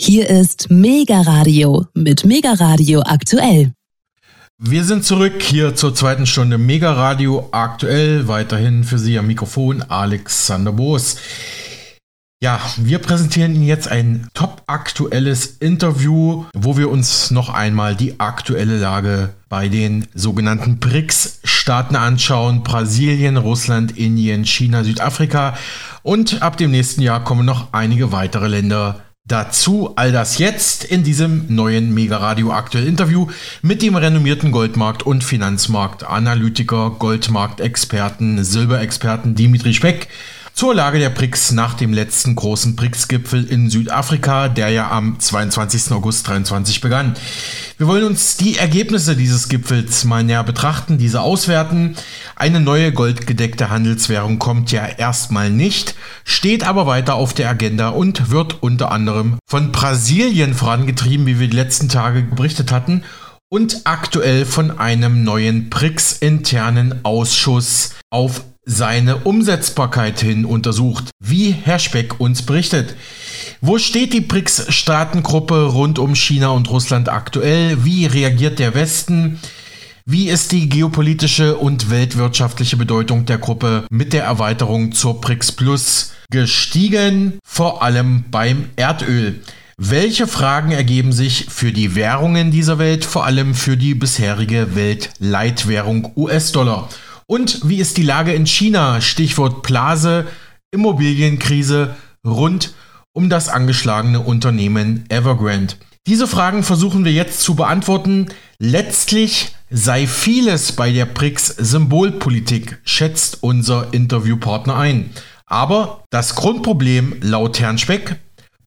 Hier ist Mega Radio mit Mega Radio aktuell. Wir sind zurück hier zur zweiten Stunde Mega Radio aktuell. Weiterhin für Sie am Mikrofon Alexander Boos. Ja, wir präsentieren Ihnen jetzt ein top aktuelles Interview, wo wir uns noch einmal die aktuelle Lage bei den sogenannten BRICS-Staaten anschauen. Brasilien, Russland, Indien, China, Südafrika und ab dem nächsten Jahr kommen noch einige weitere Länder Dazu all das jetzt in diesem neuen Mega Radio aktuell Interview mit dem renommierten Goldmarkt- und Finanzmarktanalytiker, Goldmarktexperten, Silberexperten Dimitri Speck zur Lage der BRICS nach dem letzten großen BRICS-Gipfel in Südafrika, der ja am 22. August 2023 begann. Wir wollen uns die Ergebnisse dieses Gipfels mal näher betrachten, diese auswerten. Eine neue goldgedeckte Handelswährung kommt ja erstmal nicht, steht aber weiter auf der Agenda und wird unter anderem von Brasilien vorangetrieben, wie wir die letzten Tage berichtet hatten, und aktuell von einem neuen BRICS-internen Ausschuss auf seine Umsetzbarkeit hin untersucht, wie Herr Speck uns berichtet. Wo steht die BRICS-Staatengruppe rund um China und Russland aktuell? Wie reagiert der Westen? Wie ist die geopolitische und weltwirtschaftliche Bedeutung der Gruppe mit der Erweiterung zur BRICS Plus gestiegen, vor allem beim Erdöl? Welche Fragen ergeben sich für die Währungen dieser Welt, vor allem für die bisherige Weltleitwährung US-Dollar? Und wie ist die Lage in China? Stichwort Blase, Immobilienkrise rund um das angeschlagene Unternehmen Evergrande. Diese Fragen versuchen wir jetzt zu beantworten. Letztlich sei vieles bei der BRICS Symbolpolitik, schätzt unser Interviewpartner ein. Aber das Grundproblem laut Herrn Speck,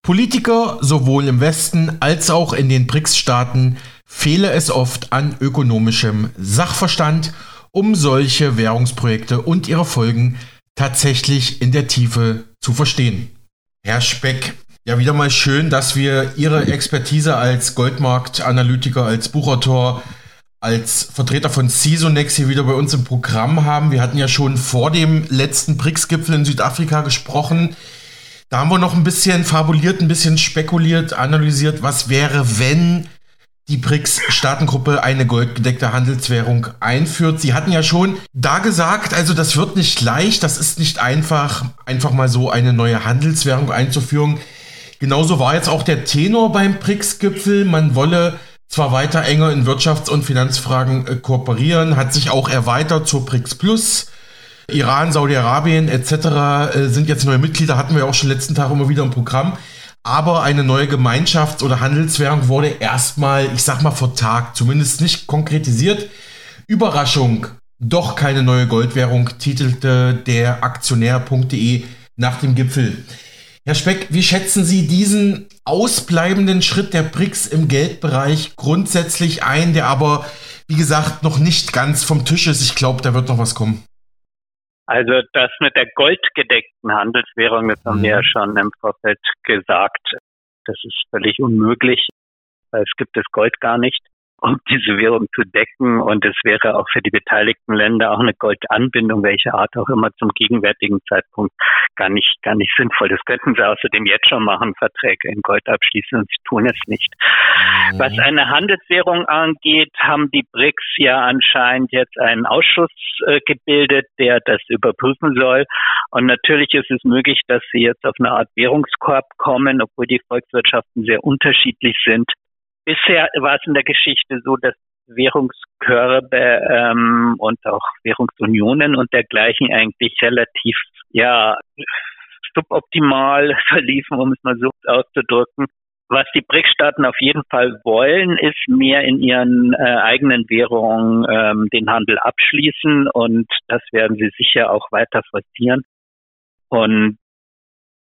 Politiker sowohl im Westen als auch in den BRICS-Staaten fehle es oft an ökonomischem Sachverstand um solche Währungsprojekte und ihre Folgen tatsächlich in der Tiefe zu verstehen. Herr Speck, ja wieder mal schön, dass wir Ihre Expertise als Goldmarktanalytiker, als Buchautor, als Vertreter von Cisonex hier wieder bei uns im Programm haben. Wir hatten ja schon vor dem letzten BRICS-Gipfel in Südafrika gesprochen. Da haben wir noch ein bisschen fabuliert, ein bisschen spekuliert, analysiert, was wäre, wenn die BRICS-Staatengruppe eine goldgedeckte Handelswährung einführt. Sie hatten ja schon da gesagt, also das wird nicht leicht, das ist nicht einfach, einfach mal so eine neue Handelswährung einzuführen. Genauso war jetzt auch der Tenor beim BRICS-Gipfel. Man wolle zwar weiter enger in Wirtschafts- und Finanzfragen äh, kooperieren, hat sich auch erweitert zur BRICS Plus. Iran, Saudi-Arabien etc. Äh, sind jetzt neue Mitglieder, hatten wir auch schon letzten Tag immer wieder im Programm. Aber eine neue Gemeinschafts- oder Handelswährung wurde erstmal, ich sag mal, vor Tag zumindest nicht konkretisiert. Überraschung, doch keine neue Goldwährung, titelte der Aktionär.de nach dem Gipfel. Herr Speck, wie schätzen Sie diesen ausbleibenden Schritt der BRICS im Geldbereich grundsätzlich ein, der aber, wie gesagt, noch nicht ganz vom Tisch ist? Ich glaube, da wird noch was kommen. Also das mit der goldgedeckten Handelswährung, das haben wir ja mhm. schon im Vorfeld gesagt, das ist völlig unmöglich, weil es gibt das Gold gar nicht um diese Währung zu decken. Und es wäre auch für die beteiligten Länder auch eine Goldanbindung, welche Art auch immer, zum gegenwärtigen Zeitpunkt gar nicht, gar nicht sinnvoll. Das könnten sie außerdem jetzt schon machen, Verträge in Gold abschließen und sie tun es nicht. Mhm. Was eine Handelswährung angeht, haben die BRICS ja anscheinend jetzt einen Ausschuss äh, gebildet, der das überprüfen soll. Und natürlich ist es möglich, dass sie jetzt auf eine Art Währungskorb kommen, obwohl die Volkswirtschaften sehr unterschiedlich sind. Bisher war es in der Geschichte so, dass Währungskörbe ähm, und auch Währungsunionen und dergleichen eigentlich relativ ja suboptimal verliefen, um es mal so auszudrücken. Was die BRICS-Staaten auf jeden Fall wollen, ist mehr in ihren äh, eigenen Währungen ähm, den Handel abschließen und das werden sie sicher auch weiter forcieren. Und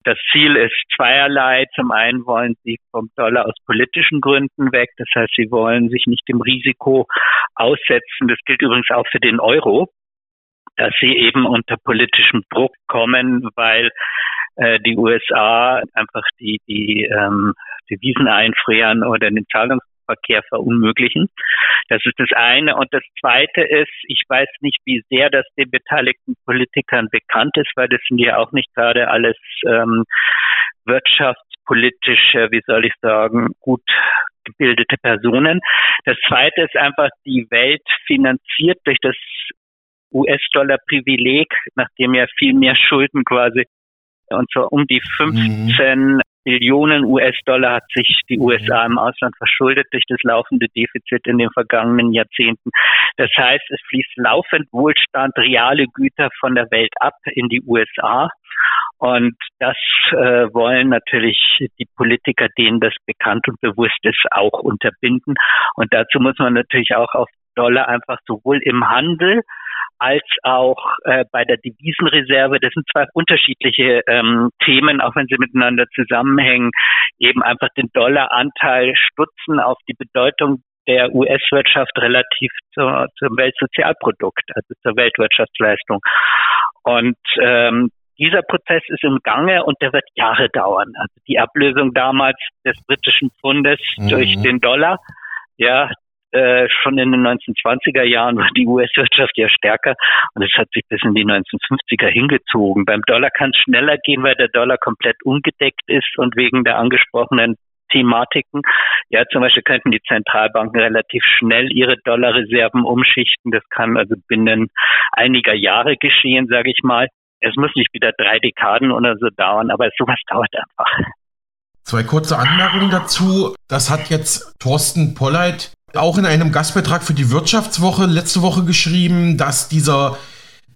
das Ziel ist zweierlei. Zum einen wollen sie vom Dollar aus politischen Gründen weg. Das heißt, sie wollen sich nicht dem Risiko aussetzen. Das gilt übrigens auch für den Euro, dass sie eben unter politischem Druck kommen, weil äh, die USA einfach die, die ähm, Devisen einfrieren oder den Zahlungs Verkehr verunmöglichen. Das ist das eine. Und das zweite ist, ich weiß nicht, wie sehr das den beteiligten Politikern bekannt ist, weil das sind ja auch nicht gerade alles ähm, Wirtschafts politisch, wie soll ich sagen, gut gebildete Personen. Das zweite ist einfach, die Welt finanziert durch das US-Dollar-Privileg, nachdem ja viel mehr Schulden quasi, und zwar um die 15 mhm. Billionen US-Dollar hat sich die USA im Ausland verschuldet durch das laufende Defizit in den vergangenen Jahrzehnten. Das heißt, es fließt laufend Wohlstand, reale Güter von der Welt ab in die USA. Und das äh, wollen natürlich die Politiker, denen das bekannt und bewusst ist, auch unterbinden. Und dazu muss man natürlich auch auf Dollar einfach sowohl im Handel als auch äh, bei der Devisenreserve. Das sind zwei unterschiedliche ähm, Themen, auch wenn sie miteinander zusammenhängen. Eben einfach den Dollaranteil stutzen auf die Bedeutung der US-Wirtschaft relativ zur, zum Weltsozialprodukt, also zur Weltwirtschaftsleistung. Und ähm, dieser Prozess ist im Gange und der wird Jahre dauern. Also die Ablösung damals des britischen Pfundes mhm. durch den Dollar, ja, äh, schon in den 1920er Jahren war die US-Wirtschaft ja stärker und es hat sich bis in die 1950er hingezogen. Beim Dollar kann es schneller gehen, weil der Dollar komplett ungedeckt ist und wegen der angesprochenen Thematiken. Ja, zum Beispiel könnten die Zentralbanken relativ schnell ihre Dollarreserven umschichten. Das kann also binnen einiger Jahre geschehen, sage ich mal. Es muss nicht wieder drei Dekaden oder so dauern, aber sowas dauert einfach. Zwei kurze Anmerkungen dazu. Das hat jetzt Thorsten Polleit auch in einem Gastbeitrag für die Wirtschaftswoche letzte Woche geschrieben, dass dieser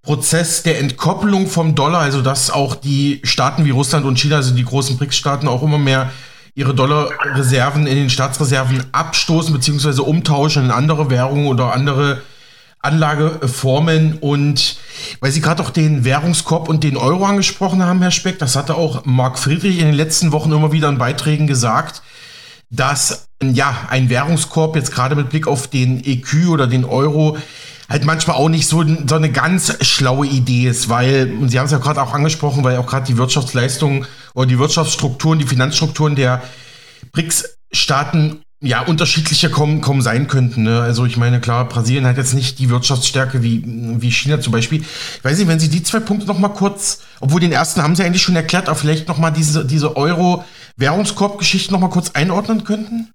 Prozess der Entkopplung vom Dollar, also dass auch die Staaten wie Russland und China, also die großen BRICS-Staaten, auch immer mehr ihre Dollarreserven in den Staatsreserven abstoßen bzw. umtauschen in andere Währungen oder andere Anlageformen. Und weil Sie gerade auch den Währungskorb und den Euro angesprochen haben, Herr Speck, das hatte auch Marc Friedrich in den letzten Wochen immer wieder in Beiträgen gesagt, dass ja ein Währungskorb jetzt gerade mit Blick auf den EQ oder den Euro halt manchmal auch nicht so, so eine ganz schlaue Idee ist, weil, und Sie haben es ja gerade auch angesprochen, weil auch gerade die Wirtschaftsleistungen oder die Wirtschaftsstrukturen, die Finanzstrukturen der BRICS-Staaten ja unterschiedlicher kommen, kommen sein könnten. Ne? Also ich meine, klar, Brasilien hat jetzt nicht die Wirtschaftsstärke wie, wie China zum Beispiel. Ich weiß nicht, wenn Sie die zwei Punkte noch mal kurz, obwohl den ersten haben Sie eigentlich schon erklärt, aber vielleicht noch mal diese, diese Euro-Währungskorb-Geschichte noch mal kurz einordnen könnten?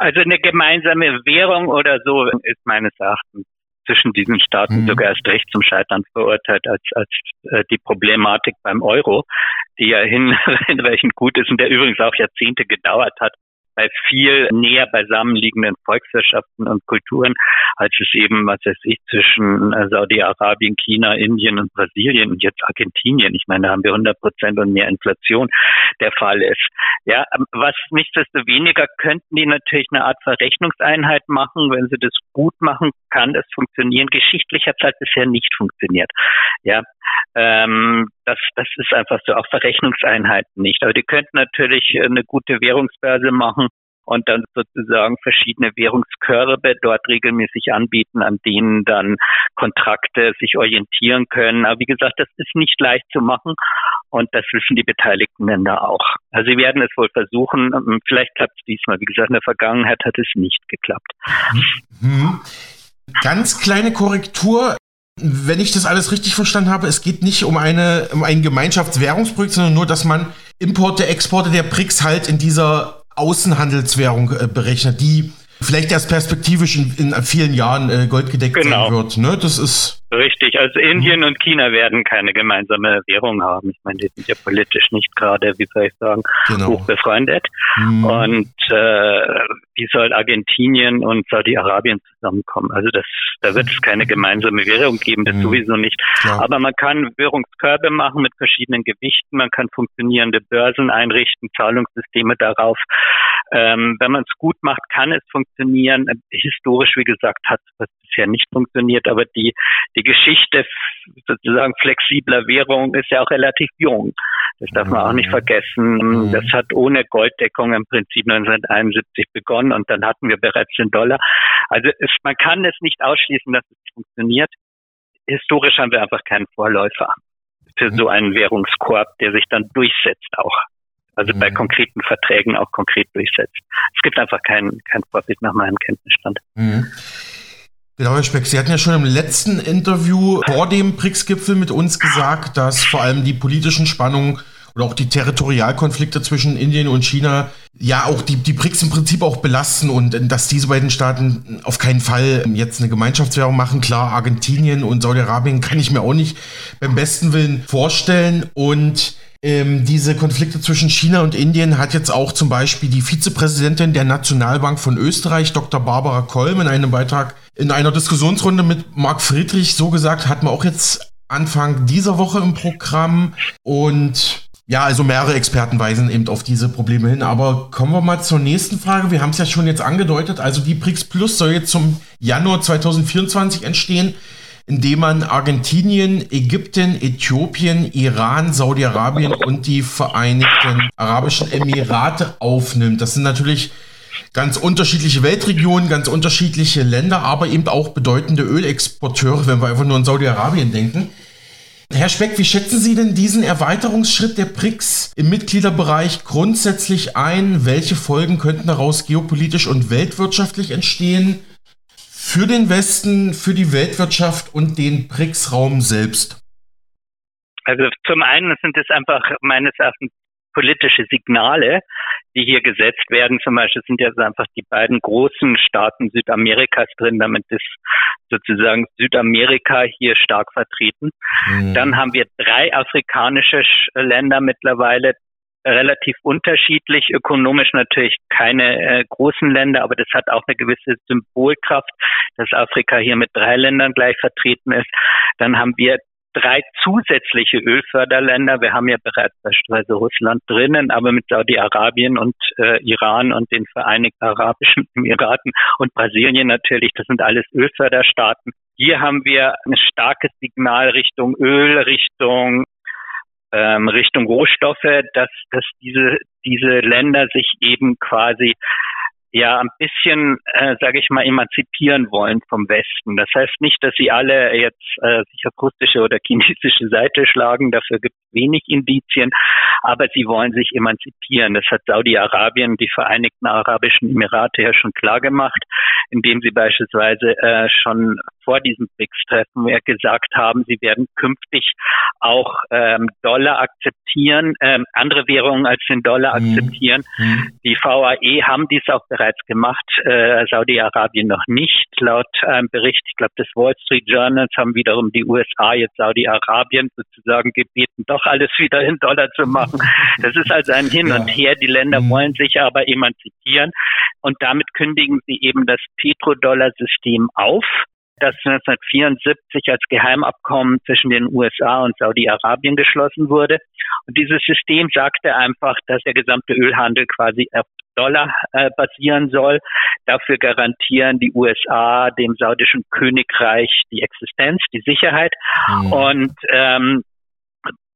Also eine gemeinsame Währung oder so ist meines Erachtens zwischen diesen Staaten mhm. sogar erst recht zum Scheitern verurteilt als, als äh, die Problematik beim Euro, die ja hin, hinreichend gut ist und der übrigens auch Jahrzehnte gedauert hat, bei viel näher beisammenliegenden Volkswirtschaften und Kulturen, als es eben, was weiß ich, zwischen äh, Saudi-Arabien, China, Indien und Brasilien und jetzt Argentinien, ich meine, da haben wir 100 Prozent und mehr Inflation, der Fall ist. Ja, ähm, was nichtsdestoweniger könnten die natürlich eine Art Verrechnungseinheit machen. Wenn sie das gut machen, kann es funktionieren. Geschichtlich hat es halt bisher nicht funktioniert. Ja, ähm, das, das ist einfach so, auch Verrechnungseinheiten nicht. Aber die könnten natürlich eine gute Währungsbörse machen und dann sozusagen verschiedene Währungskörbe dort regelmäßig anbieten, an denen dann Kontrakte sich orientieren können. Aber wie gesagt, das ist nicht leicht zu machen und das wissen die beteiligten Länder auch. Also sie werden es wohl versuchen. Vielleicht klappt es diesmal. Wie gesagt, in der Vergangenheit hat es nicht geklappt. Mhm. Ganz kleine Korrektur. Wenn ich das alles richtig verstanden habe, es geht nicht um, eine, um ein Gemeinschaftswährungsprojekt, sondern nur, dass man Importe, Exporte der BRICS halt in dieser Außenhandelswährung äh, berechnet, die vielleicht erst perspektivisch in, in vielen Jahren äh, goldgedeckt genau. sein wird. Ne? Das ist Richtig, also Indien und China werden keine gemeinsame Währung haben. Ich meine, die sind ja politisch nicht gerade, wie soll ich sagen, genau. hoch befreundet. Mhm. Und äh, wie soll Argentinien und Saudi-Arabien zusammenkommen? Also das, da wird es keine gemeinsame Währung geben, das mhm. sowieso nicht. Klar. Aber man kann Währungskörbe machen mit verschiedenen Gewichten, man kann funktionierende Börsen einrichten, Zahlungssysteme darauf. Ähm, wenn man es gut macht, kann es funktionieren. Historisch, wie gesagt, hat es bisher nicht funktioniert, aber die, die Geschichte sozusagen flexibler Währung ist ja auch relativ jung. Das darf man auch nicht mhm. vergessen. Mhm. Das hat ohne Golddeckung im Prinzip 1971 begonnen und dann hatten wir bereits den Dollar. Also es, man kann es nicht ausschließen, dass es funktioniert. Historisch haben wir einfach keinen Vorläufer für so einen Währungskorb, der sich dann durchsetzt auch. Also bei konkreten Verträgen auch konkret durchsetzt. Es gibt einfach keinen kein Vorbild nach meinem Kenntnisstand. Mhm. Genau, Herr Speck, Sie hatten ja schon im letzten Interview vor dem BRICS-Gipfel mit uns gesagt, dass vor allem die politischen Spannungen oder auch die Territorialkonflikte zwischen Indien und China ja auch die, die BRICS im Prinzip auch belasten und äh, dass diese beiden Staaten auf keinen Fall jetzt eine Gemeinschaftswährung machen. Klar, Argentinien und Saudi-Arabien kann ich mir auch nicht beim besten Willen vorstellen und ähm, diese Konflikte zwischen China und Indien hat jetzt auch zum Beispiel die Vizepräsidentin der Nationalbank von Österreich, Dr. Barbara Kolm, in einem Beitrag in einer Diskussionsrunde mit Marc Friedrich so gesagt, hat man auch jetzt Anfang dieser Woche im Programm und ja, also mehrere Experten weisen eben auf diese Probleme hin. Aber kommen wir mal zur nächsten Frage. Wir haben es ja schon jetzt angedeutet. Also die BRICS Plus soll jetzt zum Januar 2024 entstehen indem man Argentinien, Ägypten, Äthiopien, Iran, Saudi-Arabien und die Vereinigten Arabischen Emirate aufnimmt. Das sind natürlich ganz unterschiedliche Weltregionen, ganz unterschiedliche Länder, aber eben auch bedeutende Ölexporteure, wenn wir einfach nur an Saudi-Arabien denken. Herr Speck, wie schätzen Sie denn diesen Erweiterungsschritt der BRICS im Mitgliederbereich grundsätzlich ein? Welche Folgen könnten daraus geopolitisch und weltwirtschaftlich entstehen? für den Westen, für die Weltwirtschaft und den BRICS-Raum selbst? Also zum einen sind es einfach meines Erachtens politische Signale, die hier gesetzt werden. Zum Beispiel sind jetzt einfach die beiden großen Staaten Südamerikas drin. Damit ist sozusagen Südamerika hier stark vertreten. Mhm. Dann haben wir drei afrikanische Länder mittlerweile, relativ unterschiedlich, ökonomisch natürlich keine äh, großen Länder, aber das hat auch eine gewisse Symbolkraft, dass Afrika hier mit drei Ländern gleich vertreten ist. Dann haben wir drei zusätzliche Ölförderländer. Wir haben ja bereits beispielsweise Russland drinnen, aber mit Saudi-Arabien und äh, Iran und den Vereinigten Arabischen Emiraten und Brasilien natürlich, das sind alles Ölförderstaaten. Hier haben wir ein starkes Signal Richtung Öl, Richtung ähm, Richtung Rohstoffe, dass, dass diese, diese Länder sich eben quasi ja ein bisschen, äh, sage ich mal, emanzipieren wollen vom Westen. Das heißt nicht, dass sie alle jetzt äh, sich auf russische oder chinesische Seite schlagen, dafür gibt es wenig Indizien, aber sie wollen sich emanzipieren. Das hat Saudi-Arabien, die Vereinigten Arabischen Emirate ja schon klar gemacht, indem sie beispielsweise äh, schon vor diesem BRICS-Treffen gesagt haben, sie werden künftig auch ähm, Dollar akzeptieren, ähm, andere Währungen als den Dollar mhm. akzeptieren. Mhm. Die VAE haben dies auch bereits gemacht, äh, Saudi-Arabien noch nicht. Laut einem Bericht, ich glaube des Wall Street Journals, haben wiederum die USA jetzt Saudi-Arabien sozusagen gebeten, doch alles wieder in Dollar zu machen. Das ist also ein Hin ja. und Her. Die Länder mhm. wollen sich aber emanzipieren und damit kündigen sie eben das Petrodollar-System auf das 1974 als Geheimabkommen zwischen den USA und Saudi-Arabien geschlossen wurde. Und dieses System sagte einfach, dass der gesamte Ölhandel quasi auf Dollar äh, basieren soll. Dafür garantieren die USA dem saudischen Königreich die Existenz, die Sicherheit. Mhm. Und ähm,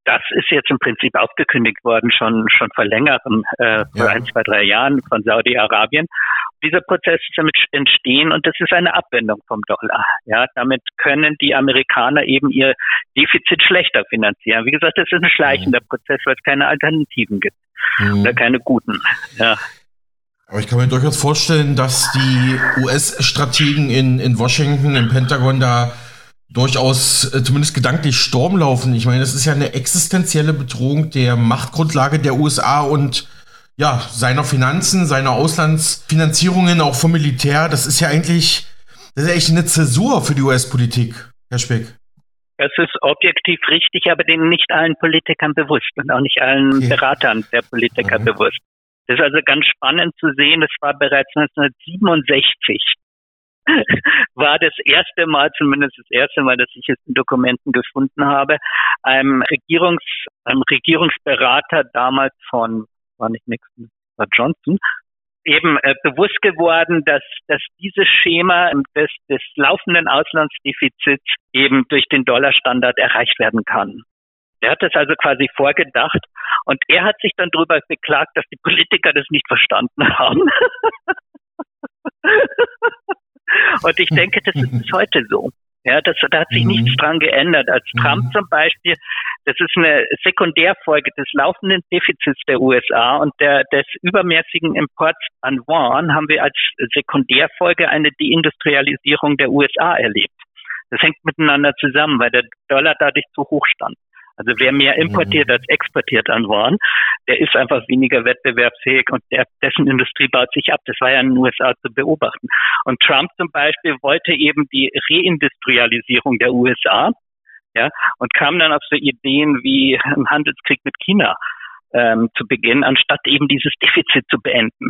das ist jetzt im Prinzip aufgekündigt worden, schon, schon vor längerem, äh, vor ja. ein, zwei, drei Jahren von Saudi-Arabien. Dieser Prozess ist damit entstehen und das ist eine Abwendung vom Dollar. Ja, damit können die Amerikaner eben ihr Defizit schlechter finanzieren. Wie gesagt, das ist ein schleichender mhm. Prozess, weil es keine Alternativen gibt mhm. oder keine guten. Ja. Aber ich kann mir durchaus vorstellen, dass die US-Strategen in, in Washington, im Pentagon da durchaus äh, zumindest gedanklich Sturm laufen. Ich meine, das ist ja eine existenzielle Bedrohung der Machtgrundlage der USA und ja, seiner Finanzen, seiner Auslandsfinanzierungen, auch vom Militär. Das ist ja eigentlich, das ist echt eine Zäsur für die US-Politik, Herr Speck. Das ist objektiv richtig, aber den nicht allen Politikern bewusst und auch nicht allen okay. Beratern der Politiker mhm. bewusst. Das ist also ganz spannend zu sehen. Das war bereits 1967 war das erste Mal, zumindest das erste Mal, dass ich es in Dokumenten gefunden habe, einem Regierungs, einem Regierungsberater damals von, war nicht Nixon, war Johnson, eben äh, bewusst geworden, dass, dass dieses Schema des, des laufenden Auslandsdefizits eben durch den Dollarstandard erreicht werden kann. Er hat das also quasi vorgedacht und er hat sich dann darüber beklagt, dass die Politiker das nicht verstanden haben. Und ich denke, das ist bis heute so. Ja, das, da hat sich mhm. nichts dran geändert. Als mhm. Trump zum Beispiel, das ist eine Sekundärfolge des laufenden Defizits der USA und der, des übermäßigen Imports an Waren haben wir als Sekundärfolge eine Deindustrialisierung der USA erlebt. Das hängt miteinander zusammen, weil der Dollar dadurch zu hoch stand. Also wer mehr importiert als exportiert an Waren, der ist einfach weniger wettbewerbsfähig und der, dessen Industrie baut sich ab. Das war ja in den USA zu beobachten. Und Trump zum Beispiel wollte eben die Reindustrialisierung der USA, ja, und kam dann auf so Ideen wie einen Handelskrieg mit China ähm, zu beginnen, anstatt eben dieses Defizit zu beenden.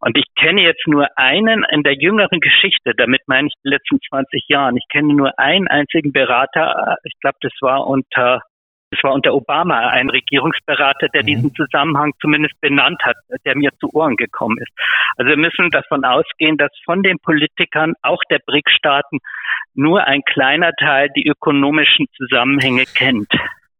Und ich kenne jetzt nur einen in der jüngeren Geschichte, damit meine ich die letzten 20 Jahren. Ich kenne nur einen einzigen Berater, ich glaube, das war unter das war unter Obama ein Regierungsberater, der mhm. diesen Zusammenhang zumindest benannt hat, der mir zu Ohren gekommen ist. Also wir müssen davon ausgehen, dass von den Politikern, auch der BRIC-Staaten, nur ein kleiner Teil die ökonomischen Zusammenhänge kennt.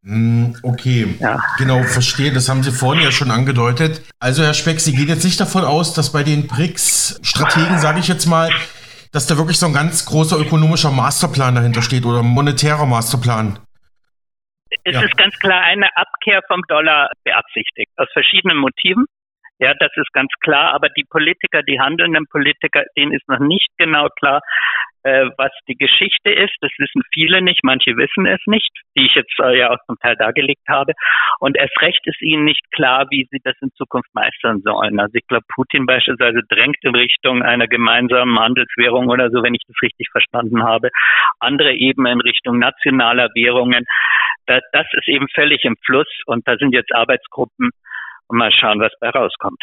Hm, okay, ja. genau, verstehe. Das haben Sie vorhin ja schon angedeutet. Also, Herr Speck, Sie gehen jetzt nicht davon aus, dass bei den BRICS-Strategen, sage ich jetzt mal, dass da wirklich so ein ganz großer ökonomischer Masterplan dahinter steht oder monetärer Masterplan. Es ja. ist ganz klar eine Abkehr vom Dollar beabsichtigt, aus verschiedenen Motiven. Ja, das ist ganz klar. Aber die Politiker, die handelnden Politiker, denen ist noch nicht genau klar, äh, was die Geschichte ist. Das wissen viele nicht, manche wissen es nicht, die ich jetzt äh, ja auch zum Teil dargelegt habe. Und erst recht ist ihnen nicht klar, wie sie das in Zukunft meistern sollen. Also ich glaube, Putin beispielsweise drängt in Richtung einer gemeinsamen Handelswährung oder so, wenn ich das richtig verstanden habe. Andere eben in Richtung nationaler Währungen. Das, das ist eben völlig im Fluss und da sind jetzt Arbeitsgruppen und mal schauen, was bei rauskommt.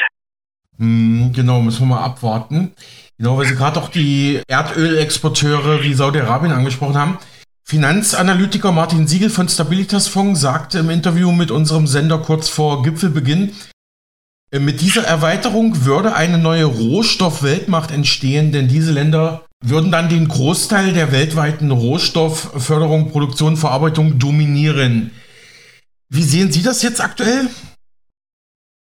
Hm, genau, müssen wir mal abwarten. Genau, weil Sie gerade auch die Erdölexporteure wie Saudi-Arabien angesprochen haben. Finanzanalytiker Martin Siegel von Stabilitas Fonds sagte im Interview mit unserem Sender kurz vor Gipfelbeginn, äh, mit dieser Erweiterung würde eine neue Rohstoffweltmacht entstehen, denn diese Länder würden dann den Großteil der weltweiten Rohstoffförderung, Produktion, Verarbeitung dominieren. Wie sehen Sie das jetzt aktuell?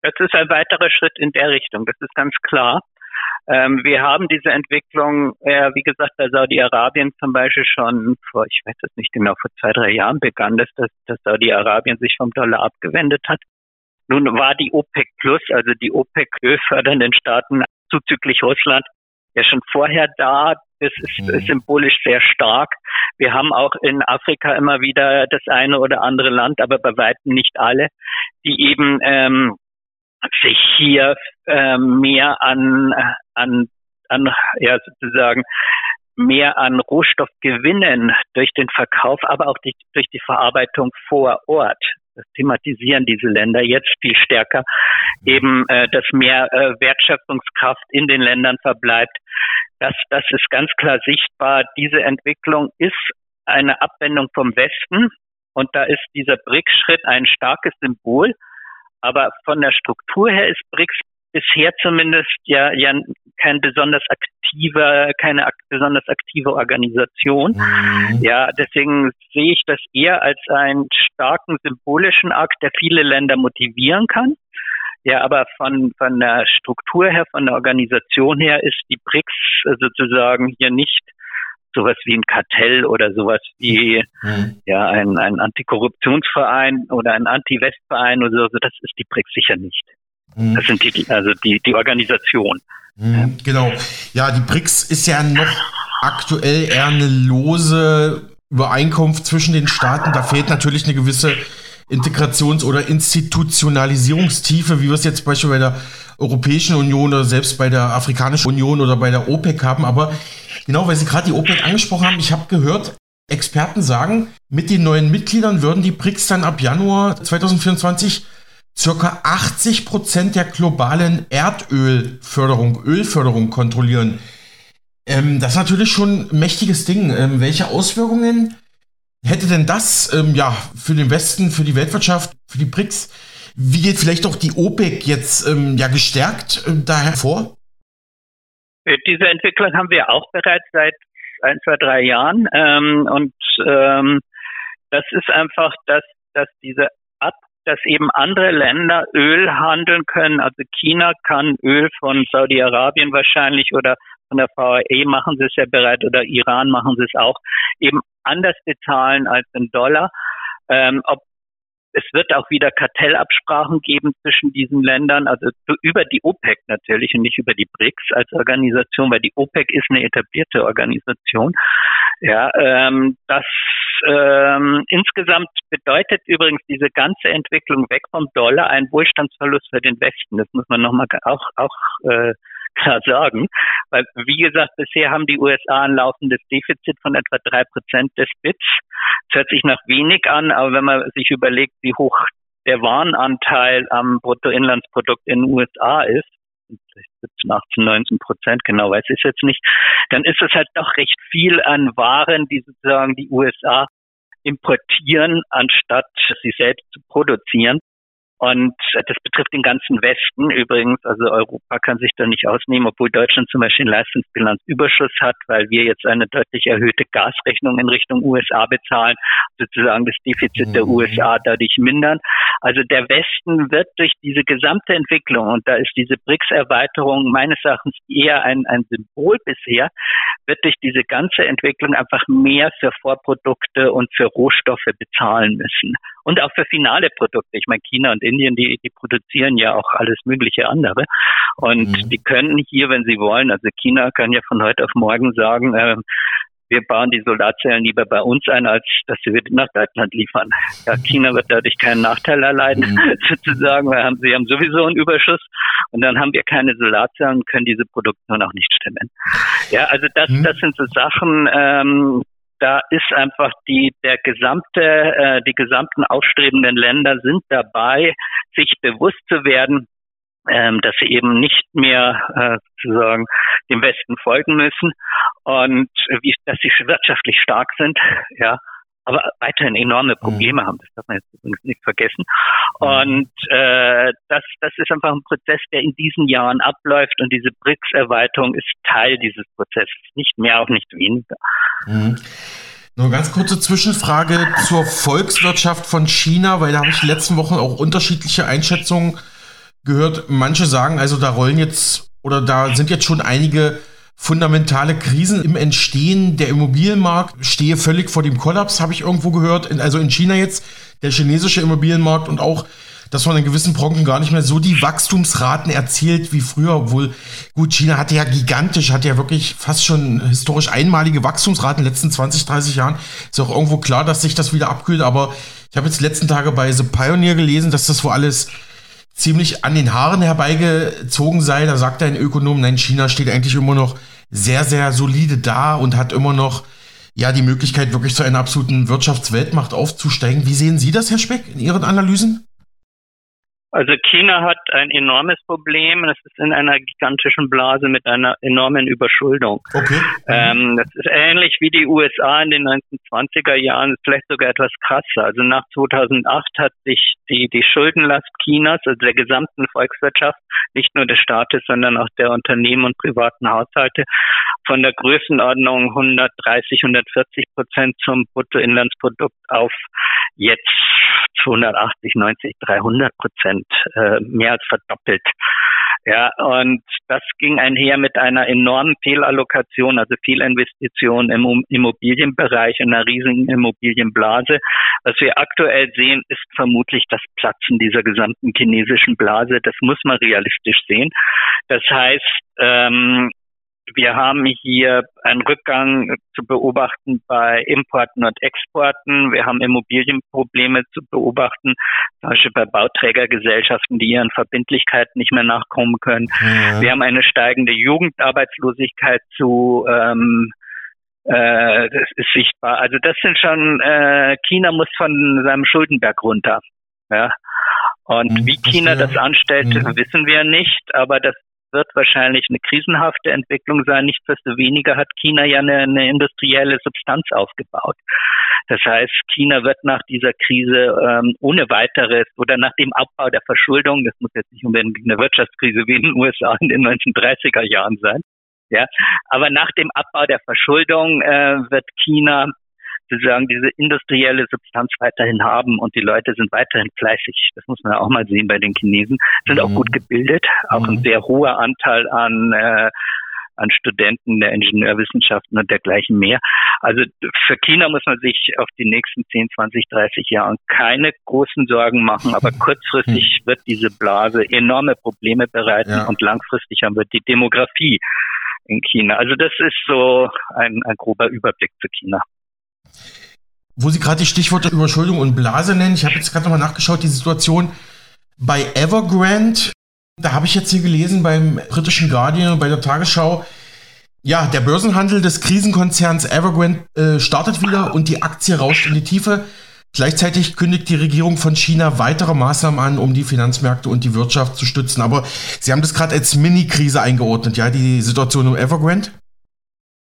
Das ist ein weiterer Schritt in der Richtung, das ist ganz klar. Ähm, wir haben diese Entwicklung, äh, wie gesagt, bei Saudi-Arabien zum Beispiel schon vor, ich weiß es nicht genau, vor zwei, drei Jahren begann, dass, dass, dass Saudi-Arabien sich vom Dollar abgewendet hat. Nun war die OPEC Plus, also die OPEC ölfördernden Staaten zuzüglich Russland, ja schon vorher da. Das ist mhm. symbolisch sehr stark. Wir haben auch in Afrika immer wieder das eine oder andere Land, aber bei weitem nicht alle, die eben ähm, sich hier ähm, mehr an, an, an, ja, sozusagen, mehr an Rohstoffgewinnen durch den Verkauf, aber auch durch, durch die Verarbeitung vor Ort. Das thematisieren diese Länder jetzt viel stärker, eben, äh, dass mehr äh, Wertschöpfungskraft in den Ländern verbleibt. Das, das ist ganz klar sichtbar. Diese Entwicklung ist eine Abwendung vom Westen. Und da ist dieser BRICS-Schritt ein starkes Symbol. Aber von der Struktur her ist BRICS bisher zumindest ja, ja kein besonders aktiver, keine ak besonders aktive Organisation. Mhm. Ja, deswegen sehe ich das eher als einen starken symbolischen Akt, der viele Länder motivieren kann. Ja, aber von, von der Struktur her, von der Organisation her ist die BRICS sozusagen hier nicht sowas wie ein Kartell oder sowas wie mhm. ja ein, ein Antikorruptionsverein oder ein Anti-West-Verein oder so. Das ist die BRICS sicher nicht. Mhm. Das sind die, also die, die Organisation. Mhm, genau. Ja, die BRICS ist ja noch aktuell eher eine lose Übereinkunft zwischen den Staaten. Da fehlt natürlich eine gewisse Integrations- oder Institutionalisierungstiefe, wie wir es jetzt beispielsweise bei der Europäischen Union oder selbst bei der Afrikanischen Union oder bei der OPEC haben. Aber genau, weil Sie gerade die OPEC angesprochen haben, ich habe gehört, Experten sagen, mit den neuen Mitgliedern würden die BRICS dann ab Januar 2024 circa 80 Prozent der globalen Erdölförderung, Ölförderung kontrollieren. Ähm, das ist natürlich schon ein mächtiges Ding. Ähm, welche Auswirkungen hätte denn das ähm, ja für den Westen, für die Weltwirtschaft, für die BRICS? Wie geht vielleicht auch die OPEC jetzt ähm, ja gestärkt äh, da hervor? Äh, diese Entwicklung haben wir auch bereits seit ein, zwei, drei Jahren. Ähm, und ähm, das ist einfach, dass, dass diese Ab, dass eben andere Länder Öl handeln können. Also China kann Öl von Saudi-Arabien wahrscheinlich oder von der VAE machen sie es ja bereit oder Iran machen sie es auch, eben anders bezahlen als in Dollar. Ähm, ob es wird auch wieder Kartellabsprachen geben zwischen diesen Ländern, also über die OPEC natürlich und nicht über die BRICS als Organisation, weil die OPEC ist eine etablierte Organisation. Ja, ähm, das ähm, insgesamt bedeutet übrigens diese ganze Entwicklung weg vom Dollar ein Wohlstandsverlust für den Westen. Das muss man nochmal auch, auch äh, klar sagen. Weil, wie gesagt, bisher haben die USA ein laufendes Defizit von etwa drei Prozent des BITs. Das hört sich nach wenig an, aber wenn man sich überlegt, wie hoch der Warenanteil am Bruttoinlandsprodukt in den USA ist, 17, 18, 19 Prozent, genau weiß ich jetzt nicht, dann ist es halt doch recht viel an Waren, die sozusagen die USA importieren, anstatt sie selbst zu produzieren. Und das betrifft den ganzen Westen übrigens. Also Europa kann sich da nicht ausnehmen, obwohl Deutschland zum Beispiel einen Leistungsbilanzüberschuss hat, weil wir jetzt eine deutlich erhöhte Gasrechnung in Richtung USA bezahlen, sozusagen das Defizit der mhm. USA dadurch mindern. Also der Westen wird durch diese gesamte Entwicklung, und da ist diese BRICS-Erweiterung meines Erachtens eher ein, ein Symbol bisher, wird durch diese ganze Entwicklung einfach mehr für Vorprodukte und für Rohstoffe bezahlen müssen. Und auch für finale Produkte. Ich meine, China und Indien, die, die produzieren ja auch alles mögliche andere. Und mhm. die können hier, wenn sie wollen, also China kann ja von heute auf morgen sagen, äh, wir bauen die Solarzellen lieber bei uns ein, als dass sie nach Deutschland liefern. Ja, China wird dadurch keinen Nachteil erleiden, mhm. sozusagen, weil haben, sie haben sowieso einen Überschuss und dann haben wir keine Solarzellen und können diese Produktion auch nicht stemmen. Ja, also das, mhm. das sind so Sachen, ähm, da ist einfach die der gesamte äh, die gesamten aufstrebenden Länder sind dabei sich bewusst zu werden ähm, dass sie eben nicht mehr äh, sozusagen dem Westen folgen müssen und wie, dass sie wirtschaftlich stark sind, ja, aber weiterhin enorme mhm. Probleme mhm. haben. Das darf man jetzt übrigens nicht vergessen. Mhm. Und äh, das, das ist einfach ein Prozess, der in diesen Jahren abläuft und diese BRICS-Erweiterung ist Teil dieses Prozesses, nicht mehr, auch nicht weniger. Mhm. Nur ganz kurze Zwischenfrage zur Volkswirtschaft von China, weil da habe ich die letzten Wochen auch unterschiedliche Einschätzungen gehört. Manche sagen, also da rollen jetzt oder da sind jetzt schon einige fundamentale Krisen im Entstehen. Der Immobilienmarkt stehe völlig vor dem Kollaps, habe ich irgendwo gehört. also in China jetzt, der chinesische Immobilienmarkt und auch, dass man in gewissen Branchen gar nicht mehr so die Wachstumsraten erzielt wie früher. Obwohl, gut, China hatte ja gigantisch, hat ja wirklich fast schon historisch einmalige Wachstumsraten in den letzten 20, 30 Jahren. Ist auch irgendwo klar, dass sich das wieder abkühlt. Aber ich habe jetzt letzten Tage bei The Pioneer gelesen, dass das wo alles ziemlich an den Haaren herbeigezogen sei. Da sagt ein Ökonom, nein, China steht eigentlich immer noch sehr, sehr solide da und hat immer noch ja die Möglichkeit, wirklich zu einer absoluten Wirtschaftsweltmacht aufzusteigen. Wie sehen Sie das, Herr Speck, in Ihren Analysen? Also China hat ein enormes Problem. Es ist in einer gigantischen Blase mit einer enormen Überschuldung. Okay. Ähm, das ist ähnlich wie die USA in den 1920er Jahren, vielleicht sogar etwas krasser. Also nach 2008 hat sich die, die Schuldenlast Chinas, also der gesamten Volkswirtschaft, nicht nur des Staates, sondern auch der Unternehmen und privaten Haushalte, von der Größenordnung 130, 140 Prozent zum Bruttoinlandsprodukt auf jetzt 280, 90, 300 Prozent, äh, mehr als verdoppelt. Ja, und das ging einher mit einer enormen Fehlallokation, also Fehlinvestition im Immobilienbereich, in einer riesigen Immobilienblase. Was wir aktuell sehen, ist vermutlich das Platzen dieser gesamten chinesischen Blase. Das muss man realistisch sehen. Das heißt, ähm, wir haben hier einen Rückgang zu beobachten bei Importen und Exporten. Wir haben Immobilienprobleme zu beobachten, zum Beispiel bei Bauträgergesellschaften, die ihren Verbindlichkeiten nicht mehr nachkommen können. Ja. Wir haben eine steigende Jugendarbeitslosigkeit zu ähm, äh, das ist sichtbar. Also das sind schon, äh, China muss von seinem Schuldenberg runter. Ja. Und mhm, wie China das anstellt, mhm. wissen wir nicht, aber das wird wahrscheinlich eine krisenhafte Entwicklung sein. Nichtsdestoweniger hat China ja eine, eine industrielle Substanz aufgebaut. Das heißt, China wird nach dieser Krise ähm, ohne weiteres oder nach dem Abbau der Verschuldung, das muss jetzt nicht unbedingt eine Wirtschaftskrise wie in den USA in den 1930er Jahren sein, ja, aber nach dem Abbau der Verschuldung äh, wird China sozusagen diese industrielle Substanz weiterhin haben und die Leute sind weiterhin fleißig. Das muss man auch mal sehen bei den Chinesen. Sind mhm. auch gut gebildet, auch mhm. ein sehr hoher Anteil an äh, an Studenten der Ingenieurwissenschaften und dergleichen mehr. Also für China muss man sich auf die nächsten 10, 20, 30 Jahre keine großen Sorgen machen, aber kurzfristig mhm. wird diese Blase enorme Probleme bereiten ja. und langfristig haben wir die Demografie in China. Also das ist so ein, ein grober Überblick zu China. Wo Sie gerade die Stichworte Überschuldung und Blase nennen, ich habe jetzt gerade nochmal nachgeschaut, die Situation bei Evergrande, da habe ich jetzt hier gelesen beim britischen Guardian und bei der Tagesschau, ja, der Börsenhandel des Krisenkonzerns Evergrande äh, startet wieder und die Aktie rauscht in die Tiefe. Gleichzeitig kündigt die Regierung von China weitere Maßnahmen an, um die Finanzmärkte und die Wirtschaft zu stützen. Aber Sie haben das gerade als Mini-Krise eingeordnet, ja, die Situation um Evergrande?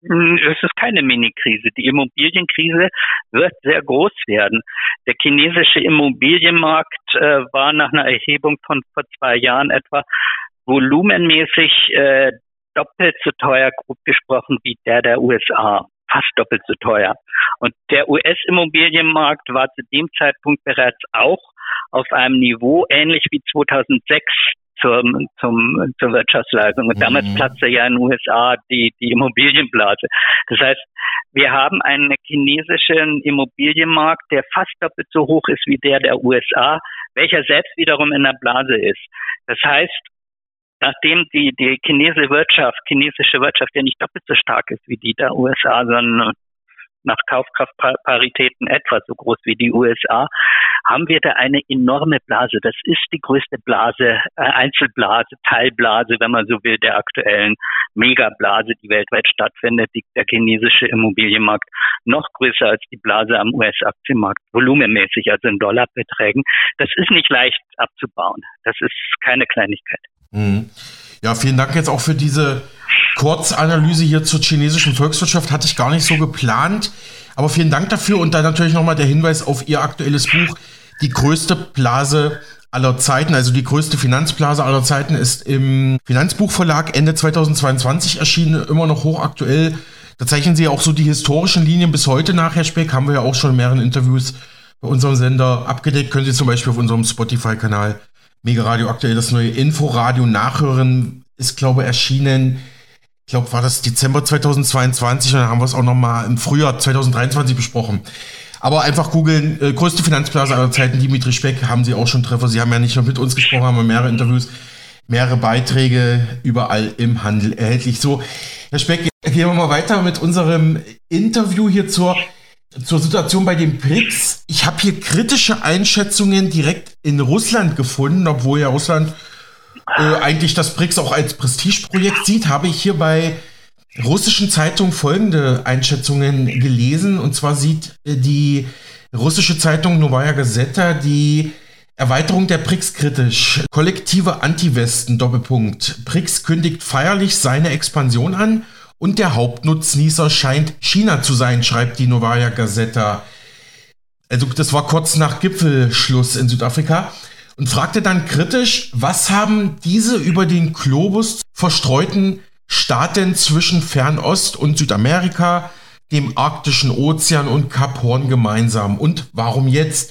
Es ist keine Mini-Krise. Die Immobilienkrise wird sehr groß werden. Der chinesische Immobilienmarkt äh, war nach einer Erhebung von vor zwei Jahren etwa volumenmäßig äh, doppelt so teuer, grob gesprochen, wie der der USA. Fast doppelt so teuer. Und der US-Immobilienmarkt war zu dem Zeitpunkt bereits auch auf einem Niveau ähnlich wie 2006 zum, zum, zur Wirtschaftsleistung. Und damals mhm. platzte ja in den USA die, die Immobilienblase. Das heißt, wir haben einen chinesischen Immobilienmarkt, der fast doppelt so hoch ist wie der der USA, welcher selbst wiederum in der Blase ist. Das heißt, nachdem die, die chinesische Wirtschaft, chinesische Wirtschaft ja nicht doppelt so stark ist wie die der USA, sondern nach Kaufkraftparitäten etwa so groß wie die USA, haben wir da eine enorme Blase. Das ist die größte Blase, äh, Einzelblase, Teilblase, wenn man so will, der aktuellen Megablase, die weltweit stattfindet, die, der chinesische Immobilienmarkt noch größer als die Blase am US-Aktienmarkt, volumenmäßig, also in Dollarbeträgen. Das ist nicht leicht abzubauen. Das ist keine Kleinigkeit. Mhm. Ja, vielen Dank jetzt auch für diese Kurzanalyse hier zur chinesischen Volkswirtschaft. Hatte ich gar nicht so geplant. Aber vielen Dank dafür und dann natürlich nochmal der Hinweis auf Ihr aktuelles Buch. Die größte Blase aller Zeiten, also die größte Finanzblase aller Zeiten, ist im Finanzbuchverlag Ende 2022 erschienen, immer noch hochaktuell. Da zeichnen Sie auch so die historischen Linien bis heute nach, Herr Speck. Haben wir ja auch schon in mehreren Interviews bei unserem Sender abgedeckt. Können Sie zum Beispiel auf unserem Spotify-Kanal Mega Radio aktuell das neue Inforadio nachhören. Ist, glaube ich, erschienen ich glaube, war das Dezember 2022 und dann haben wir es auch nochmal im Frühjahr 2023 besprochen. Aber einfach googeln, äh, größte Finanzblase aller Zeiten, Dimitri Speck, haben Sie auch schon Treffer. Sie haben ja nicht nur mit uns gesprochen, haben mehrere Interviews, mehrere Beiträge überall im Handel erhältlich. So, Herr Speck, gehen wir mal weiter mit unserem Interview hier zur, zur Situation bei den BRICS. Ich habe hier kritische Einschätzungen direkt in Russland gefunden, obwohl ja Russland äh, eigentlich das BRICS auch als Prestigeprojekt sieht, habe ich hier bei russischen Zeitungen folgende Einschätzungen gelesen. Und zwar sieht äh, die russische Zeitung Novaya Gazeta die Erweiterung der BRICS kritisch. Kollektive Anti-Westen, Doppelpunkt. BRICS kündigt feierlich seine Expansion an und der Hauptnutznießer scheint China zu sein, schreibt die Novaya Gazeta. Also das war kurz nach Gipfelschluss in Südafrika und fragte dann kritisch, was haben diese über den Globus verstreuten Staaten zwischen Fernost und Südamerika, dem Arktischen Ozean und Kap Horn gemeinsam und warum jetzt?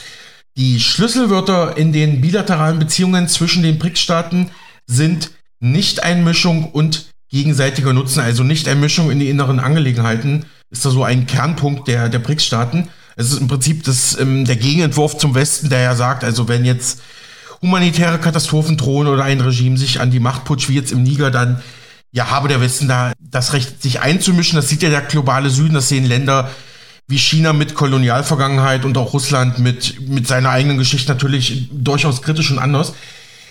Die Schlüsselwörter in den bilateralen Beziehungen zwischen den BRICS-Staaten sind Nichteinmischung und gegenseitiger Nutzen, also Nichteinmischung in die inneren Angelegenheiten, ist da so ein Kernpunkt der, der BRICS-Staaten. Es ist im Prinzip das, ähm, der Gegenentwurf zum Westen, der ja sagt, also wenn jetzt humanitäre Katastrophen drohen oder ein Regime sich an die Macht putscht, wie jetzt im Niger, dann ja, habe der Westen da das Recht, sich einzumischen. Das sieht ja der globale Süden, das sehen Länder wie China mit Kolonialvergangenheit und auch Russland mit, mit seiner eigenen Geschichte natürlich durchaus kritisch und anders.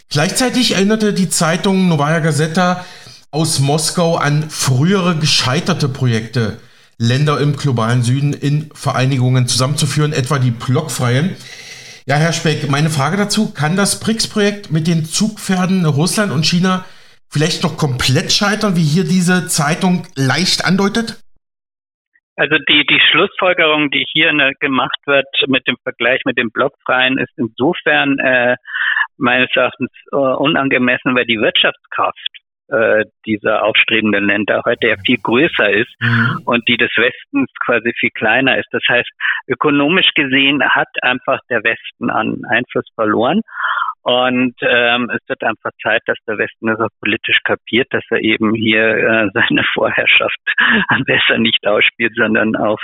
Gleichzeitig erinnerte die Zeitung Novaya Gazeta aus Moskau an frühere gescheiterte Projekte, Länder im globalen Süden in Vereinigungen zusammenzuführen, etwa die blockfreien. Ja, Herr Speck, meine Frage dazu, kann das BRICS-Projekt mit den Zugpferden Russland und China vielleicht noch komplett scheitern, wie hier diese Zeitung leicht andeutet? Also die, die Schlussfolgerung, die hier ne, gemacht wird mit dem Vergleich mit dem Blockfreien, ist insofern äh, meines Erachtens äh, unangemessen, weil die Wirtschaftskraft äh, dieser aufstrebenden Länder heute ja viel größer ist mhm. und die des Westens quasi viel kleiner ist. Das heißt, ökonomisch gesehen hat einfach der Westen an Einfluss verloren. Und ähm, es wird einfach Zeit, dass der Westen das auch politisch kapiert, dass er eben hier äh, seine Vorherrschaft besser nicht ausspielt, sondern auf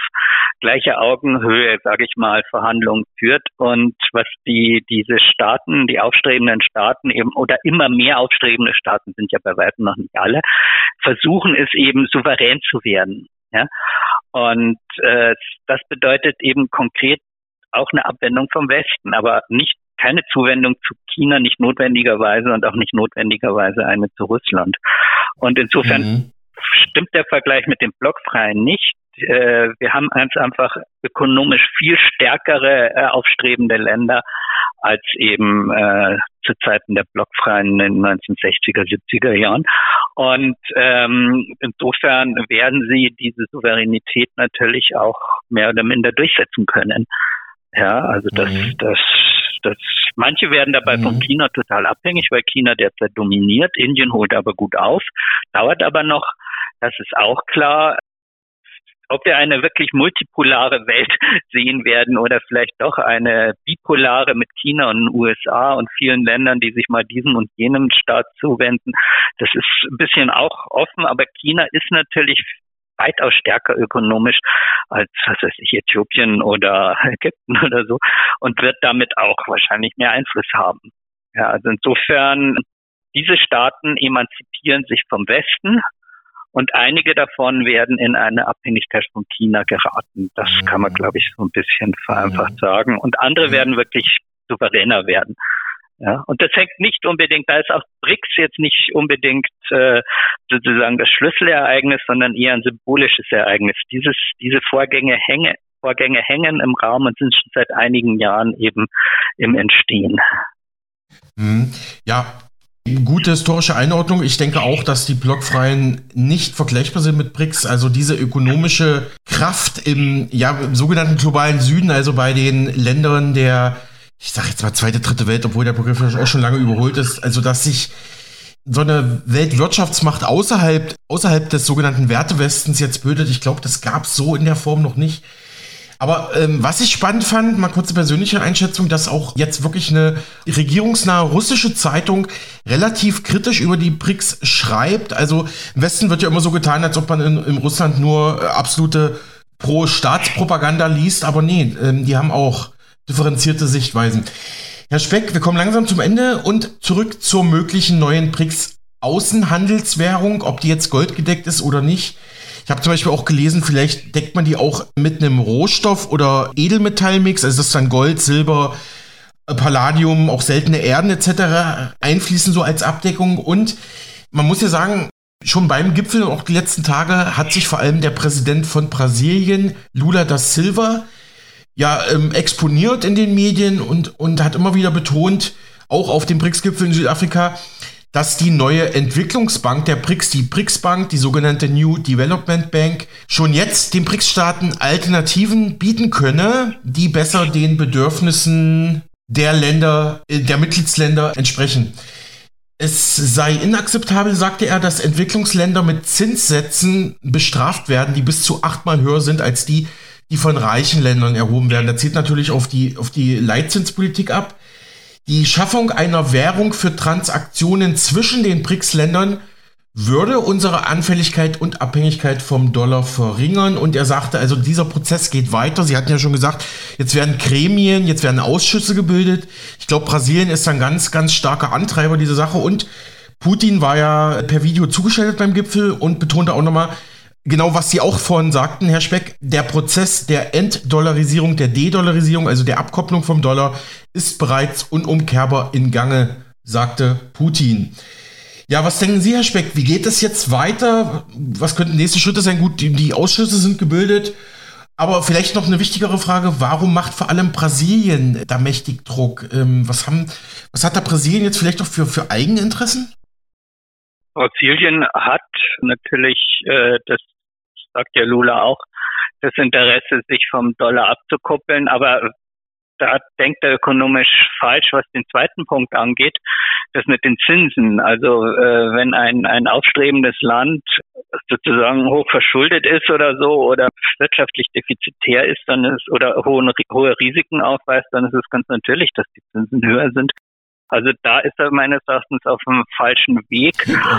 gleicher Augenhöhe, sage ich mal, Verhandlungen führt. Und was die diese Staaten, die aufstrebenden Staaten eben oder immer mehr aufstrebende Staaten sind ja bei weitem noch nicht alle, versuchen es eben souverän zu werden. Ja? Und äh, das bedeutet eben konkret auch eine Abwendung vom Westen, aber nicht keine Zuwendung zu China, nicht notwendigerweise und auch nicht notwendigerweise eine zu Russland. Und insofern mhm. stimmt der Vergleich mit dem Blockfreien nicht. Äh, wir haben ganz einfach ökonomisch viel stärkere äh, aufstrebende Länder als eben äh, zu Zeiten der Blockfreien in den 1960er, 70er Jahren. Und ähm, insofern werden sie diese Souveränität natürlich auch mehr oder minder durchsetzen können. Ja, also das, mhm. das, das, manche werden dabei mhm. von China total abhängig, weil China derzeit dominiert. Indien holt aber gut auf, dauert aber noch. Das ist auch klar ob wir eine wirklich multipolare Welt sehen werden oder vielleicht doch eine bipolare mit China und den USA und vielen Ländern, die sich mal diesem und jenem Staat zuwenden, das ist ein bisschen auch offen, aber China ist natürlich weitaus stärker ökonomisch als, was weiß ich, Äthiopien oder Ägypten oder so und wird damit auch wahrscheinlich mehr Einfluss haben. Ja, also insofern, diese Staaten emanzipieren sich vom Westen und einige davon werden in eine Abhängigkeit von China geraten. Das mhm. kann man, glaube ich, so ein bisschen vereinfacht mhm. sagen. Und andere mhm. werden wirklich souveräner werden. Ja, und das hängt nicht unbedingt, da ist auch BRICS jetzt nicht unbedingt äh, sozusagen das Schlüsselereignis, sondern eher ein symbolisches Ereignis. Dieses, diese Vorgänge hängen, Vorgänge hängen im Raum und sind schon seit einigen Jahren eben im Entstehen. Mhm. Ja, Gute historische Einordnung. Ich denke auch, dass die Blockfreien nicht vergleichbar sind mit BRICS. Also diese ökonomische Kraft im, ja, im sogenannten globalen Süden, also bei den Ländern der, ich sage jetzt mal zweite, dritte Welt, obwohl der Begriff auch schon lange überholt ist. Also dass sich so eine Weltwirtschaftsmacht außerhalb, außerhalb des sogenannten Wertewestens jetzt bildet, ich glaube, das gab es so in der Form noch nicht. Aber ähm, was ich spannend fand, mal kurze persönliche Einschätzung, dass auch jetzt wirklich eine regierungsnahe russische Zeitung relativ kritisch über die BRICS schreibt. Also im Westen wird ja immer so getan, als ob man in, in Russland nur äh, absolute Pro-Staatspropaganda liest, aber nee, ähm, die haben auch differenzierte Sichtweisen. Herr Speck, wir kommen langsam zum Ende und zurück zur möglichen neuen BRICS Außenhandelswährung, ob die jetzt goldgedeckt ist oder nicht. Ich habe zum Beispiel auch gelesen, vielleicht deckt man die auch mit einem Rohstoff- oder Edelmetallmix, also das ist dann Gold, Silber, Palladium, auch seltene Erden etc. einfließen so als Abdeckung. Und man muss ja sagen, schon beim Gipfel und auch die letzten Tage hat sich vor allem der Präsident von Brasilien, Lula da Silva, ja ähm, exponiert in den Medien und, und hat immer wieder betont, auch auf dem BRICS-Gipfel in Südafrika, dass die neue Entwicklungsbank der BRICS, die BRICS Bank, die sogenannte New Development Bank, schon jetzt den BRICS-Staaten Alternativen bieten könne, die besser den Bedürfnissen der Länder, äh, der Mitgliedsländer entsprechen. Es sei inakzeptabel, sagte er, dass Entwicklungsländer mit Zinssätzen bestraft werden, die bis zu achtmal höher sind als die, die von reichen Ländern erhoben werden. Das zieht natürlich auf die, auf die Leitzinspolitik ab. Die Schaffung einer Währung für Transaktionen zwischen den BRICS-Ländern würde unsere Anfälligkeit und Abhängigkeit vom Dollar verringern. Und er sagte, also dieser Prozess geht weiter. Sie hatten ja schon gesagt, jetzt werden Gremien, jetzt werden Ausschüsse gebildet. Ich glaube, Brasilien ist ein ganz, ganz starker Antreiber dieser Sache. Und Putin war ja per Video zugeschaltet beim Gipfel und betonte auch nochmal, genau was Sie auch vorhin sagten, Herr Speck, der Prozess der Entdollarisierung, der De-Dollarisierung, also der Abkopplung vom Dollar, ist bereits unumkehrbar in Gange, sagte Putin. Ja, was denken Sie, Herr Speck? Wie geht es jetzt weiter? Was könnten nächste Schritte sein? Gut, die, die Ausschüsse sind gebildet. Aber vielleicht noch eine wichtigere Frage, warum macht vor allem Brasilien da mächtig Druck? Ähm, was, haben, was hat da Brasilien jetzt vielleicht auch für, für Eigeninteressen? Brasilien hat natürlich, äh, das sagt ja Lula auch, das Interesse, sich vom Dollar abzukoppeln. Aber da denkt er ökonomisch falsch, was den zweiten Punkt angeht, das mit den Zinsen. Also äh, wenn ein, ein aufstrebendes Land sozusagen hoch verschuldet ist oder so oder wirtschaftlich defizitär ist, dann ist oder hohe, hohe Risiken aufweist, dann ist es ganz natürlich, dass die Zinsen höher sind. Also da ist er meines Erachtens auf dem falschen Weg.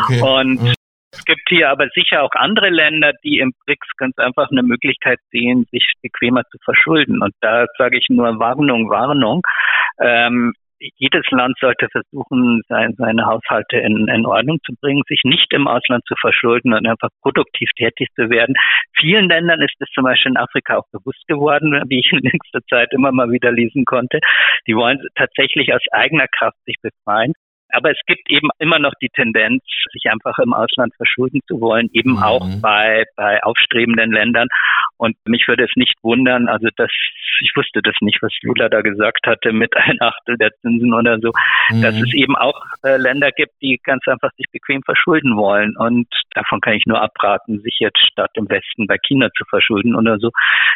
Okay. Und mhm. Es gibt hier aber sicher auch andere Länder, die im BRICS ganz einfach eine Möglichkeit sehen, sich bequemer zu verschulden. Und da sage ich nur Warnung, Warnung. Ähm, jedes Land sollte versuchen, sein, seine Haushalte in, in Ordnung zu bringen, sich nicht im Ausland zu verschulden und einfach produktiv tätig zu werden. Vielen Ländern ist es zum Beispiel in Afrika auch bewusst geworden, wie ich in nächster Zeit immer mal wieder lesen konnte. Die wollen tatsächlich aus eigener Kraft sich befreien. Aber es gibt eben immer noch die Tendenz, sich einfach im Ausland verschulden zu wollen, eben mhm. auch bei, bei aufstrebenden Ländern. Und mich würde es nicht wundern, also das, ich wusste das nicht, was Lula da gesagt hatte mit ein Achtel der Zinsen oder so, mhm. dass es eben auch äh, Länder gibt, die ganz einfach sich bequem verschulden wollen. Und davon kann ich nur abraten, sich jetzt statt im Westen bei China zu verschulden oder so.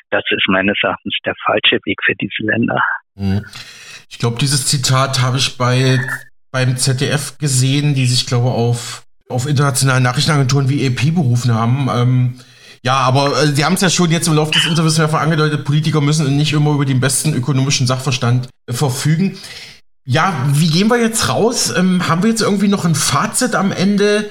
Das ist meines Erachtens der falsche Weg für diese Länder. Mhm. Ich glaube, dieses Zitat habe ich bei beim ZDF gesehen, die sich, glaube auf, auf internationalen Nachrichtenagenturen wie EP berufen haben. Ähm, ja, aber äh, Sie haben es ja schon jetzt im Laufe des Interviews mehrfach angedeutet, Politiker müssen nicht immer über den besten ökonomischen Sachverstand äh, verfügen. Ja, wie gehen wir jetzt raus? Ähm, haben wir jetzt irgendwie noch ein Fazit am Ende?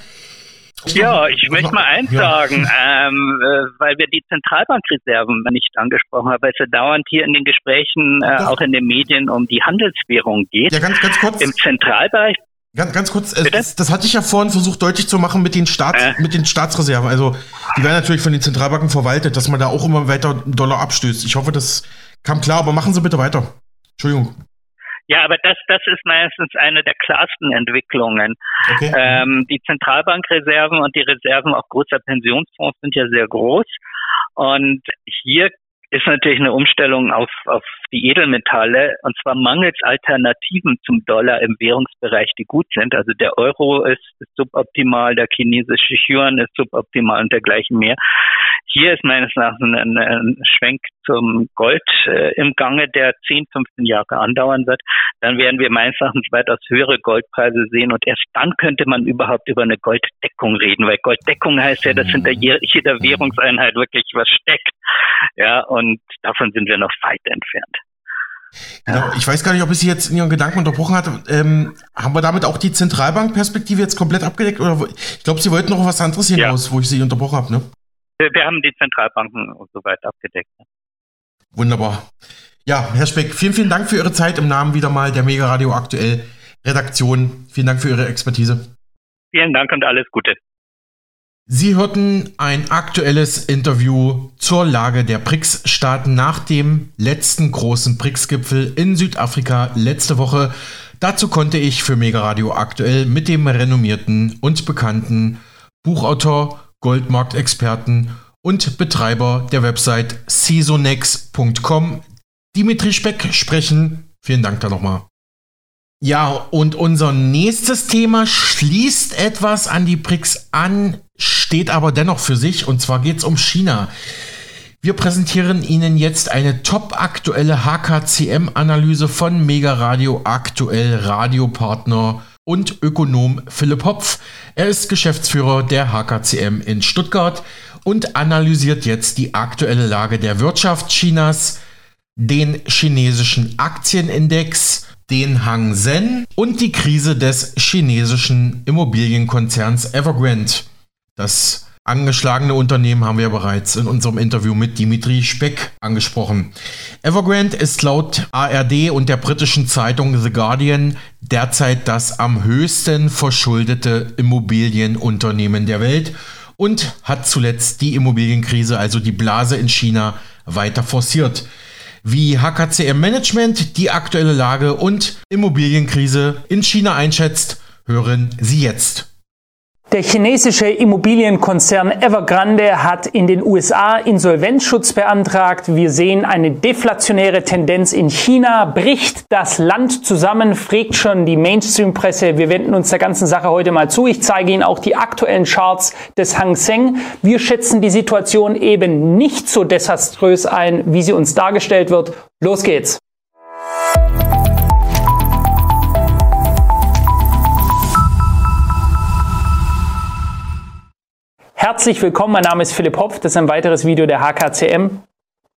Ja, ich möchte mal eins ja. sagen, ähm, äh, weil wir die Zentralbankreserven nicht angesprochen haben, weil es ja dauernd hier in den Gesprächen, äh, auch in den Medien, um die Handelswährung geht. Ja, ganz, ganz kurz. Im Zentralbank. Ganz, ganz kurz, äh, das, das, hatte ich ja vorhin versucht deutlich zu machen mit den, Staats, äh. mit den Staatsreserven. Also die werden natürlich von den Zentralbanken verwaltet, dass man da auch immer weiter Dollar abstößt. Ich hoffe, das kam klar, aber machen Sie bitte weiter. Entschuldigung. Ja, aber das, das ist meistens eine der klarsten Entwicklungen. Okay. Ähm, die Zentralbankreserven und die Reserven auch großer Pensionsfonds sind ja sehr groß. Und hier ist natürlich eine Umstellung auf, auf die Edelmetalle und zwar mangels Alternativen zum Dollar im Währungsbereich, die gut sind. Also der Euro ist, ist suboptimal, der chinesische Yuan ist suboptimal und dergleichen mehr. Hier ist meines Erachtens ein, ein Schwenk zum Gold äh, im Gange, der 10, 15 Jahre andauern wird. Dann werden wir meines Erachtens weitaus höhere Goldpreise sehen und erst dann könnte man überhaupt über eine Golddeckung reden, weil Golddeckung heißt ja, dass hinter jeder Währungseinheit wirklich was steckt. Ja, und davon sind wir noch weit entfernt. Genau, ich weiß gar nicht, ob ich Sie jetzt in Ihren Gedanken unterbrochen hatte. Ähm, haben wir damit auch die Zentralbankperspektive jetzt komplett abgedeckt? Oder ich glaube, Sie wollten noch was anderes hinaus, ja. wo ich Sie unterbrochen habe, ne? Wir haben die Zentralbanken soweit abgedeckt. Wunderbar. Ja, Herr Speck, vielen, vielen Dank für Ihre Zeit im Namen wieder mal der Mega Radio Aktuell Redaktion. Vielen Dank für Ihre Expertise. Vielen Dank und alles Gute. Sie hörten ein aktuelles Interview zur Lage der BRICS-Staaten nach dem letzten großen BRICS-Gipfel in Südafrika letzte Woche. Dazu konnte ich für Mega Radio aktuell mit dem renommierten und bekannten Buchautor Goldmarktexperten und Betreiber der Website seasonex.com, Dimitri Speck, sprechen. Vielen Dank da nochmal. Ja, und unser nächstes Thema schließt etwas an die BRICS an, steht aber dennoch für sich, und zwar geht es um China. Wir präsentieren Ihnen jetzt eine top-aktuelle HKCM-Analyse von Mega Radio Aktuell Radiopartner und Ökonom Philipp Hopf. Er ist Geschäftsführer der HKCM in Stuttgart und analysiert jetzt die aktuelle Lage der Wirtschaft Chinas, den chinesischen Aktienindex, den Hang Seng und die Krise des chinesischen Immobilienkonzerns Evergrande. Das angeschlagene Unternehmen haben wir bereits in unserem Interview mit Dimitri Speck angesprochen. Evergrande ist laut ARD und der britischen Zeitung The Guardian derzeit das am höchsten verschuldete Immobilienunternehmen der Welt und hat zuletzt die Immobilienkrise, also die Blase in China, weiter forciert. Wie HKCM Management die aktuelle Lage und Immobilienkrise in China einschätzt, hören Sie jetzt. Der chinesische Immobilienkonzern Evergrande hat in den USA Insolvenzschutz beantragt. Wir sehen eine deflationäre Tendenz in China. Bricht das Land zusammen, fragt schon die Mainstream-Presse. Wir wenden uns der ganzen Sache heute mal zu. Ich zeige Ihnen auch die aktuellen Charts des Hang Seng. Wir schätzen die Situation eben nicht so desaströs ein, wie sie uns dargestellt wird. Los geht's! Herzlich willkommen, mein Name ist Philipp Hopf, das ist ein weiteres Video der HKCM.